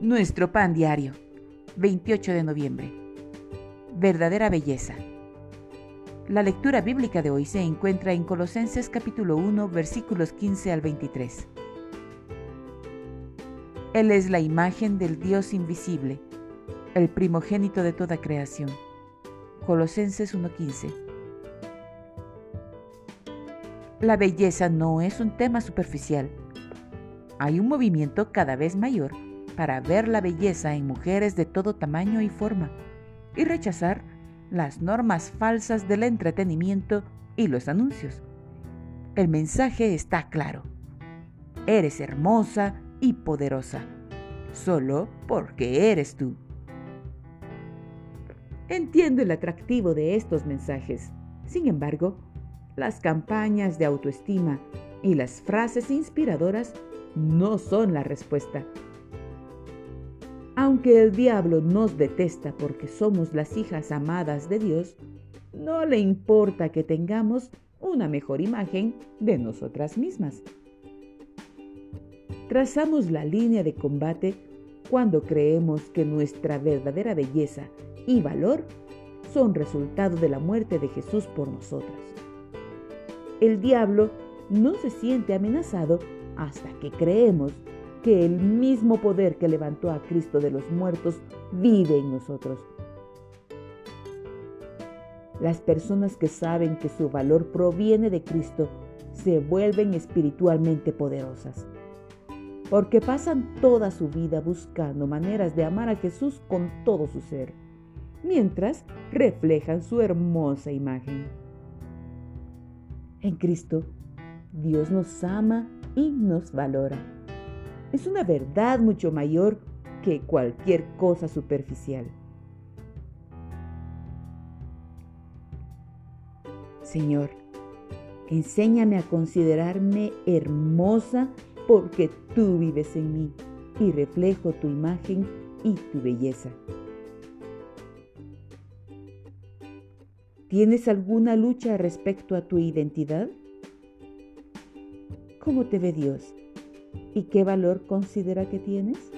Nuestro pan diario, 28 de noviembre. Verdadera belleza. La lectura bíblica de hoy se encuentra en Colosenses capítulo 1 versículos 15 al 23. Él es la imagen del Dios invisible, el primogénito de toda creación. Colosenses 1.15. La belleza no es un tema superficial. Hay un movimiento cada vez mayor para ver la belleza en mujeres de todo tamaño y forma y rechazar las normas falsas del entretenimiento y los anuncios. El mensaje está claro. Eres hermosa y poderosa, solo porque eres tú. Entiendo el atractivo de estos mensajes. Sin embargo, las campañas de autoestima y las frases inspiradoras no son la respuesta. Aunque el diablo nos detesta porque somos las hijas amadas de Dios, no le importa que tengamos una mejor imagen de nosotras mismas. Trazamos la línea de combate cuando creemos que nuestra verdadera belleza y valor son resultado de la muerte de Jesús por nosotras. El diablo no se siente amenazado hasta que creemos que el mismo poder que levantó a Cristo de los muertos vive en nosotros. Las personas que saben que su valor proviene de Cristo se vuelven espiritualmente poderosas, porque pasan toda su vida buscando maneras de amar a Jesús con todo su ser, mientras reflejan su hermosa imagen. En Cristo, Dios nos ama y nos valora es una verdad mucho mayor que cualquier cosa superficial. Señor, enséñame a considerarme hermosa porque tú vives en mí y reflejo tu imagen y tu belleza. ¿Tienes alguna lucha respecto a tu identidad? ¿Cómo te ve Dios? ¿Y qué valor considera que tienes?